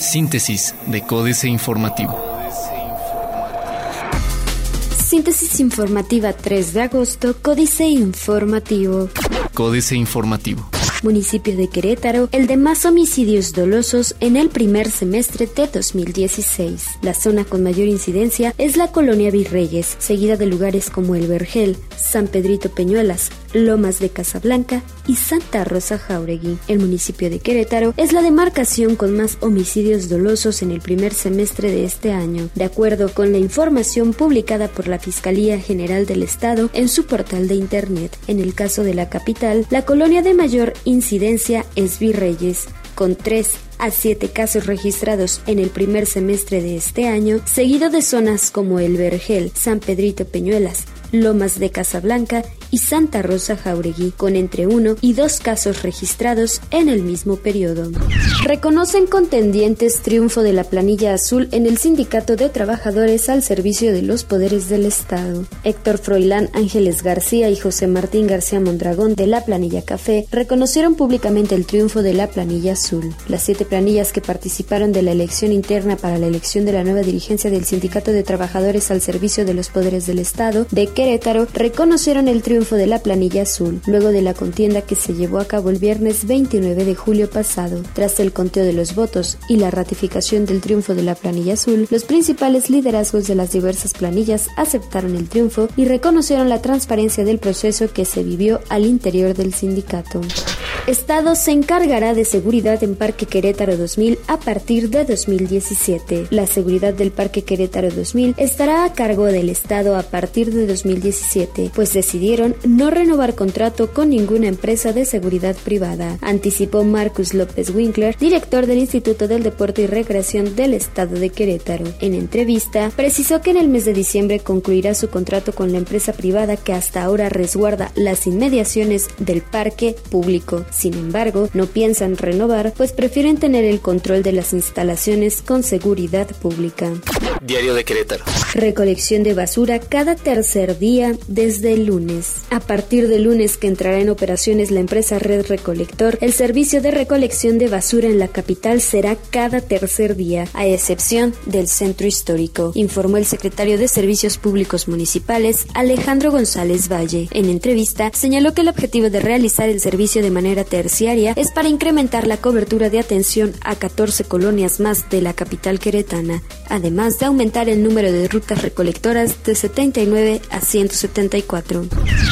Síntesis de Códice Informativo. Síntesis informativa 3 de agosto, Códice Informativo. Códice Informativo municipio de Querétaro, el de más homicidios dolosos en el primer semestre de 2016. La zona con mayor incidencia es la colonia Virreyes, seguida de lugares como El Vergel, San Pedrito Peñuelas, Lomas de Casablanca y Santa Rosa Jauregui. El municipio de Querétaro es la demarcación con más homicidios dolosos en el primer semestre de este año, de acuerdo con la información publicada por la Fiscalía General del Estado en su portal de Internet. En el caso de la capital, la colonia de mayor incidencia es Virreyes, con tres a siete casos registrados en el primer semestre de este año, seguido de zonas como El Vergel, San Pedrito Peñuelas, Lomas de Casablanca y Santa Rosa Jauregui, con entre uno y dos casos registrados en el mismo periodo. Reconocen contendientes triunfo de la planilla azul en el Sindicato de Trabajadores al servicio de los poderes del Estado. Héctor Froilán Ángeles García y José Martín García Mondragón de la planilla Café reconocieron públicamente el triunfo de la planilla azul. Las siete planillas que participaron de la elección interna para la elección de la nueva dirigencia del Sindicato de Trabajadores al servicio de los poderes del Estado de Querétaro reconocieron el triunfo triunfo de la planilla azul, luego de la contienda que se llevó a cabo el viernes 29 de julio pasado. Tras el conteo de los votos y la ratificación del triunfo de la planilla azul, los principales liderazgos de las diversas planillas aceptaron el triunfo y reconocieron la transparencia del proceso que se vivió al interior del sindicato. Estado se encargará de seguridad en Parque Querétaro 2000 a partir de 2017. La seguridad del Parque Querétaro 2000 estará a cargo del Estado a partir de 2017, pues decidieron no renovar contrato con ninguna empresa de seguridad privada, anticipó Marcus López Winkler, director del Instituto del Deporte y Recreación del Estado de Querétaro. En entrevista, precisó que en el mes de diciembre concluirá su contrato con la empresa privada que hasta ahora resguarda las inmediaciones del parque público. Sin embargo, no piensan renovar, pues prefieren tener el control de las instalaciones con seguridad pública. Diario de Querétaro. Recolección de basura cada tercer día desde el lunes. A partir del lunes que entrará en operaciones la empresa Red Recolector, el servicio de recolección de basura en la capital será cada tercer día, a excepción del centro histórico, informó el secretario de Servicios Públicos Municipales, Alejandro González Valle. En entrevista, señaló que el objetivo de realizar el servicio de manera terciaria es para incrementar la cobertura de atención a 14 colonias más de la capital queretana, además de aumentar el número de rutas recolectoras de 79 a 174.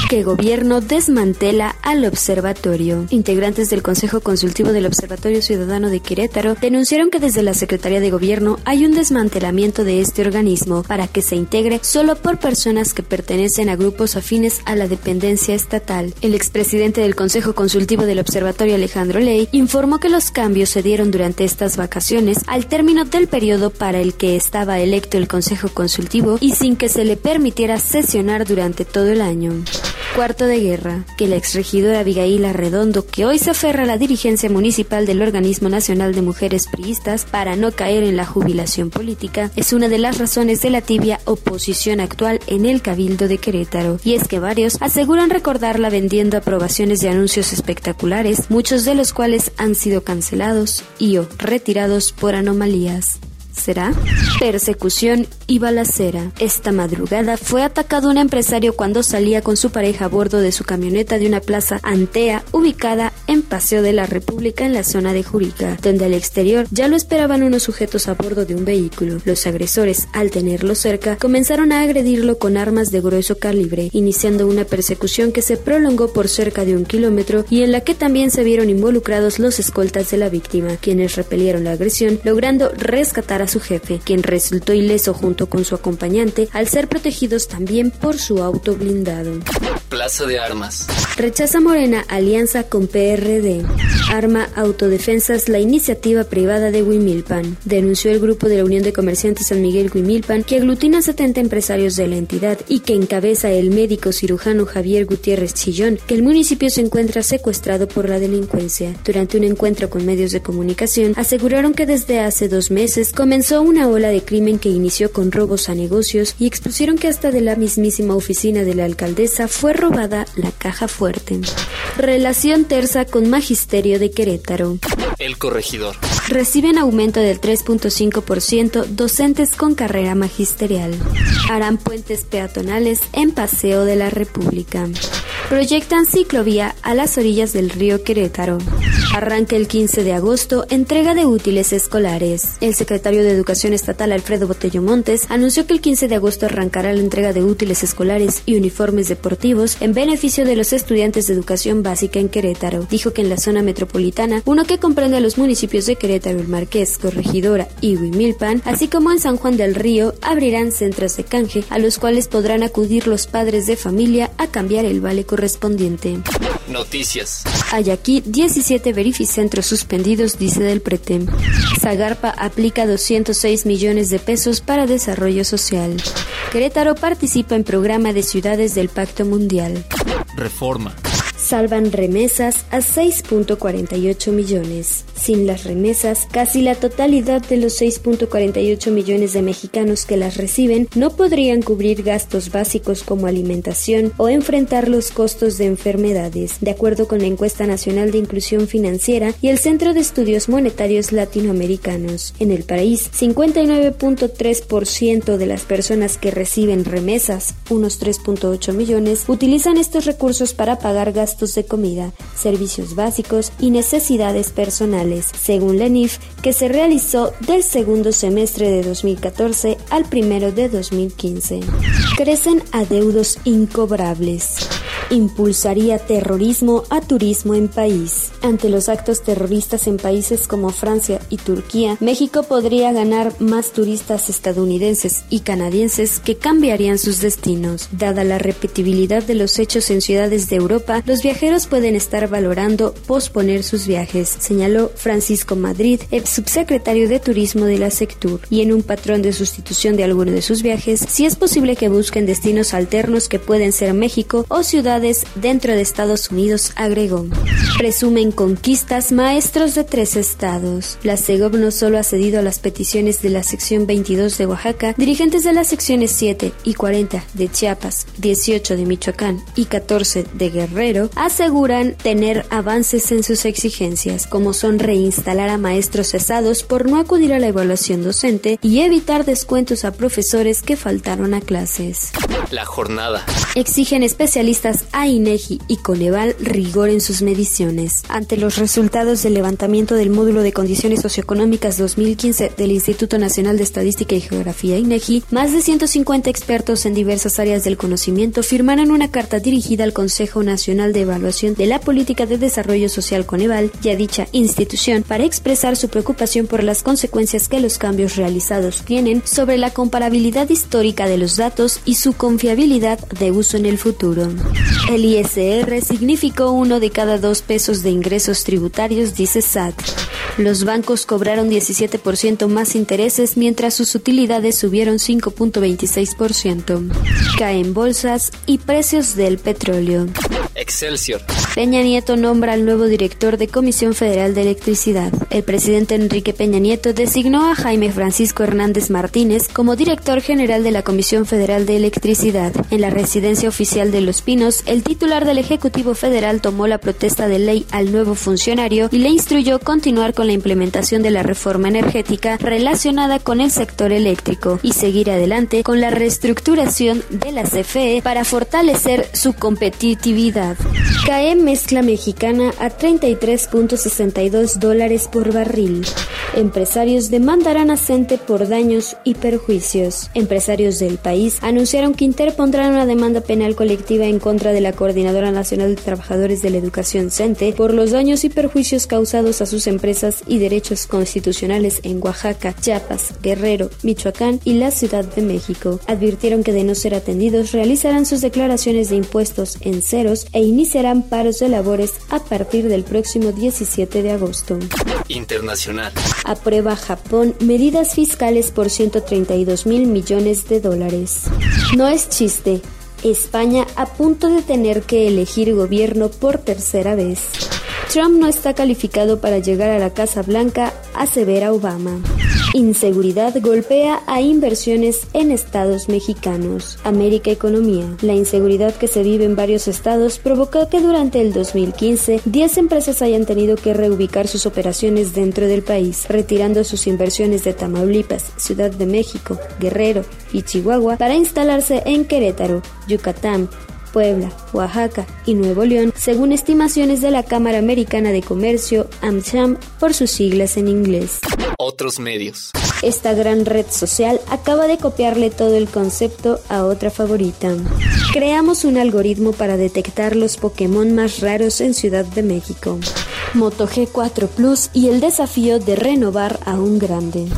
Que gobierno desmantela al observatorio. Integrantes del Consejo Consultivo del Observatorio Ciudadano de Querétaro denunciaron que desde la Secretaría de Gobierno hay un desmantelamiento de este organismo para que se integre solo por personas que pertenecen a grupos afines a la dependencia estatal. El expresidente del Consejo Consultivo del Observatorio Alejandro Ley informó que los cambios se dieron durante estas vacaciones al término del periodo para el que estaba electo el Consejo Consultivo y sin que se le permitiera sesionar durante todo el año. Cuarto de guerra, que la exregidora Abigail Arredondo, que hoy se aferra a la dirigencia municipal del Organismo Nacional de Mujeres Priistas para no caer en la jubilación política, es una de las razones de la tibia oposición actual en el Cabildo de Querétaro. Y es que varios aseguran recordarla vendiendo aprobaciones de anuncios espectaculares, muchos de los cuales han sido cancelados y o retirados por anomalías será persecución y balacera. Esta madrugada fue atacado un empresario cuando salía con su pareja a bordo de su camioneta de una plaza Antea ubicada Paseo de la República en la zona de Jurica, donde al exterior ya lo esperaban unos sujetos a bordo de un vehículo. Los agresores, al tenerlo cerca, comenzaron a agredirlo con armas de grueso calibre, iniciando una persecución que se prolongó por cerca de un kilómetro y en la que también se vieron involucrados los escoltas de la víctima, quienes repelieron la agresión, logrando rescatar a su jefe, quien resultó ileso junto con su acompañante al ser protegidos también por su auto blindado. Plaza de Armas. Rechaza Morena alianza con PRD. Arma Autodefensas la iniciativa privada de Huimilpan. Denunció el grupo de la Unión de Comerciantes San Miguel Huimilpan que aglutina 70 empresarios de la entidad y que encabeza el médico cirujano Javier Gutiérrez Chillón que el municipio se encuentra secuestrado por la delincuencia. Durante un encuentro con medios de comunicación aseguraron que desde hace dos meses comenzó una ola de crimen que inició con robos a negocios y expusieron que hasta de la mismísima oficina de la alcaldesa fue robada la caja fuerte. Relación tersa con Magisterio de Querétaro. El corregidor. Reciben aumento del 3.5% docentes con carrera magisterial. Harán puentes peatonales en Paseo de la República. Proyectan ciclovía a las orillas del río Querétaro. Arranca el 15 de agosto entrega de útiles escolares. El secretario de Educación Estatal Alfredo Botello Montes anunció que el 15 de agosto arrancará la entrega de útiles escolares y uniformes deportivos en beneficio de los estudiantes de educación básica en Querétaro. Dijo que en la zona metropolitana, uno que comprende a los municipios de Querétaro, El Marqués, Corregidora y Huimilpan, así como en San Juan del Río, abrirán centros de canje a los cuales podrán acudir los padres de familia a cambiar el vale correspondiente. Noticias. Hay aquí 17 verificentros suspendidos, dice del Pretem. Zagarpa aplica 206 millones de pesos para desarrollo social. Querétaro participa en programa de ciudades del Pacto Mundial. Reforma salvan remesas a 6.48 millones. Sin las remesas, casi la totalidad de los 6.48 millones de mexicanos que las reciben no podrían cubrir gastos básicos como alimentación o enfrentar los costos de enfermedades, de acuerdo con la encuesta nacional de inclusión financiera y el Centro de Estudios Monetarios Latinoamericanos. En el país, 59.3% de las personas que reciben remesas, unos 3.8 millones, utilizan estos recursos para pagar gastos de comida, servicios básicos y necesidades personales, según la NIF, que se realizó del segundo semestre de 2014 al primero de 2015. Crecen adeudos incobrables impulsaría terrorismo a turismo en país. Ante los actos terroristas en países como Francia y Turquía, México podría ganar más turistas estadounidenses y canadienses que cambiarían sus destinos. Dada la repetibilidad de los hechos en ciudades de Europa, los viajeros pueden estar valorando posponer sus viajes, señaló Francisco Madrid, el subsecretario de Turismo de la Sectur, y en un patrón de sustitución de alguno de sus viajes, si es posible que busquen destinos alternos que pueden ser México o ciudades dentro de Estados Unidos, agregó. Presumen conquistas maestros de tres estados. La CEGOP no solo ha cedido a las peticiones de la sección 22 de Oaxaca, dirigentes de las secciones 7 y 40 de Chiapas, 18 de Michoacán y 14 de Guerrero, aseguran tener avances en sus exigencias, como son reinstalar a maestros cesados por no acudir a la evaluación docente y evitar descuentos a profesores que faltaron a clases. La jornada. Exigen especialistas a INEGI y Coneval rigor en sus mediciones. Ante los resultados del levantamiento del módulo de condiciones socioeconómicas 2015 del Instituto Nacional de Estadística y Geografía INEGI, más de 150 expertos en diversas áreas del conocimiento firmaron una carta dirigida al Consejo Nacional de Evaluación de la Política de Desarrollo Social Coneval y a dicha institución para expresar su preocupación por las consecuencias que los cambios realizados tienen sobre la comparabilidad histórica de los datos y su confiabilidad de uso en el futuro. El ISR significó uno de cada dos pesos de ingresos tributarios, dice SAT. Los bancos cobraron 17% más intereses mientras sus utilidades subieron 5.26%. Caen bolsas y precios del petróleo. Excelsior. Peña Nieto nombra al nuevo director de Comisión Federal de Electricidad. El presidente Enrique Peña Nieto designó a Jaime Francisco Hernández Martínez como director general de la Comisión Federal de Electricidad. En la residencia oficial de Los Pinos, el titular del Ejecutivo Federal tomó la protesta de ley al nuevo funcionario y le instruyó continuar con la implementación de la reforma energética relacionada con el sector eléctrico y seguir adelante con la reestructuración de la CFE para fortalecer su competitividad. Mezcla mexicana a 33.62 dólares por barril. Empresarios demandarán a CENTE por daños y perjuicios. Empresarios del país anunciaron que interpondrán una demanda penal colectiva en contra de la Coordinadora Nacional de Trabajadores de la Educación CENTE por los daños y perjuicios causados a sus empresas y derechos constitucionales en Oaxaca, Chiapas, Guerrero, Michoacán y la Ciudad de México. Advirtieron que de no ser atendidos realizarán sus declaraciones de impuestos en ceros e iniciarán paros de labores a partir del próximo 17 de agosto. Internacional. Aprueba Japón medidas fiscales por 132 mil millones de dólares. No es chiste. España a punto de tener que elegir gobierno por tercera vez. Trump no está calificado para llegar a la Casa Blanca, asevera Obama. Inseguridad golpea a inversiones en estados mexicanos. América Economía. La inseguridad que se vive en varios estados provocó que durante el 2015 10 empresas hayan tenido que reubicar sus operaciones dentro del país, retirando sus inversiones de Tamaulipas, Ciudad de México, Guerrero y Chihuahua para instalarse en Querétaro, Yucatán, Puebla, Oaxaca y Nuevo León, según estimaciones de la Cámara Americana de Comercio, AmCham, por sus siglas en inglés. Otros medios. Esta gran red social acaba de copiarle todo el concepto a otra favorita. Creamos un algoritmo para detectar los Pokémon más raros en Ciudad de México. Moto G4 Plus y el desafío de renovar a un grande.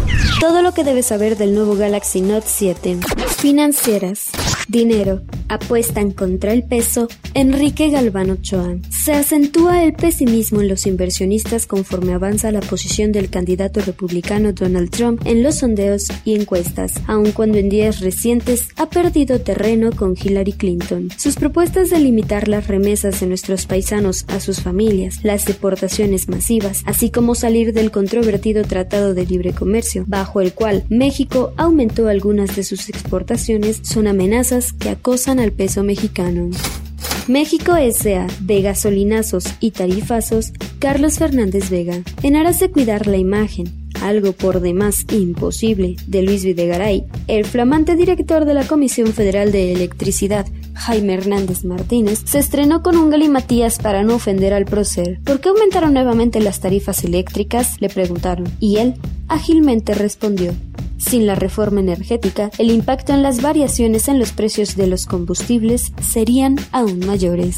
Todo lo que debes saber del nuevo Galaxy Note 7. Financieras. Dinero. Apuestan contra el peso. Enrique Galván Ochoa. Se acentúa el pesimismo en los inversionistas conforme avanza la posición del candidato republicano Donald Trump en los sondeos y encuestas, aun cuando en días recientes ha perdido terreno con Hillary Clinton. Sus propuestas de limitar las remesas de nuestros paisanos a sus familias, las deportaciones masivas, así como salir del controvertido Tratado de Libre Comercio, bajo el cual México aumentó algunas de sus exportaciones, son amenazas que acosan al peso mexicano. México S.A. de gasolinazos y tarifazos, Carlos Fernández Vega. En aras de cuidar la imagen, algo por demás imposible, de Luis Videgaray, el flamante director de la Comisión Federal de Electricidad, Jaime Hernández Martínez, se estrenó con un galimatías para no ofender al prócer. ¿Por qué aumentaron nuevamente las tarifas eléctricas? le preguntaron, y él ágilmente respondió. Sin la reforma energética, el impacto en las variaciones en los precios de los combustibles serían aún mayores.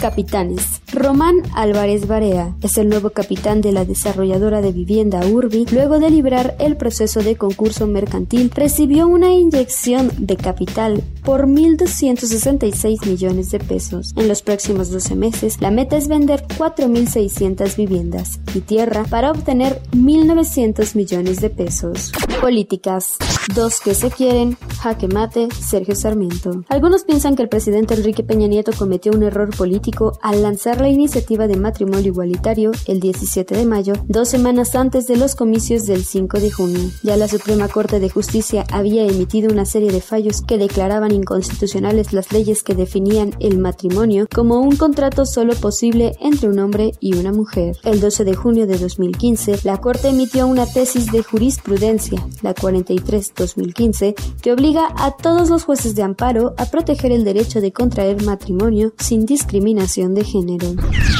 Capitanes. Román Álvarez Barea es el nuevo capitán de la desarrolladora de vivienda Urbi. Luego de librar el proceso de concurso mercantil, recibió una inyección de capital por 1.266 millones de pesos. En los próximos 12 meses, la meta es vender 4.600 viviendas y tierra para obtener 1.900 millones de pesos. Políticas. Dos que se quieren, jaque mate, Sergio Sarmiento. Algunos piensan que el presidente Enrique Peña Nieto cometió un error político al lanzar la iniciativa de matrimonio igualitario el 17 de mayo, dos semanas antes de los comicios del 5 de junio. Ya la Suprema Corte de Justicia había emitido una serie de fallos que declaraban inconstitucionales las leyes que definían el matrimonio como un contrato solo posible entre un hombre y una mujer. El 12 de junio de 2015, la Corte emitió una tesis de jurisprudencia, la 43-2015, que obliga a todos los jueces de amparo a proteger el derecho de contraer matrimonio sin discriminación de género.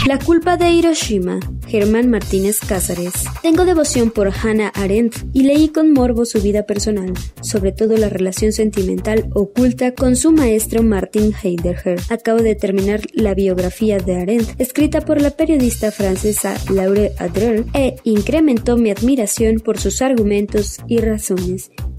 La culpa de Hiroshima, Germán Martínez Cázares. Tengo devoción por Hannah Arendt y leí con morbo su vida personal, sobre todo la relación sentimental oculta con su maestro Martin Heidegger. Acabo de terminar la biografía de Arendt, escrita por la periodista francesa Laure Adler, e incrementó mi admiración por sus argumentos y razones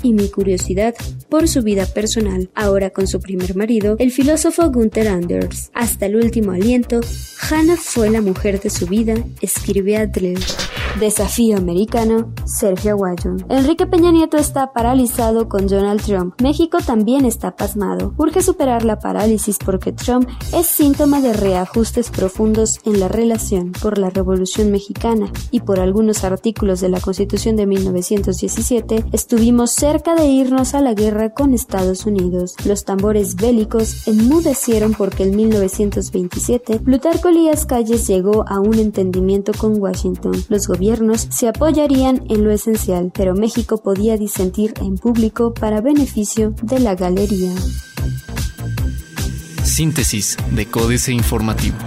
y mi curiosidad por su vida personal. Ahora con su primer marido, el filósofo Gunther Anders. Hasta el último aliento, Hannah fue la mujer de su vida, escribe Adler. Desafío americano, Sergio Aguayo. Enrique Peña Nieto está paralizado con Donald Trump. México también está pasmado. Urge superar la parálisis porque Trump es síntoma de reajustes profundos en la relación por la Revolución Mexicana y por algunos artículos de la Constitución de 1917. Estuvimos cerca de irnos a la guerra con Estados Unidos. Los tambores bélicos enmudecieron porque en 1927 Plutarco Elías Calles llegó a un entendimiento con Washington. Los se apoyarían en lo esencial, pero México podía disentir en público para beneficio de la galería. Síntesis de Códice Informativo.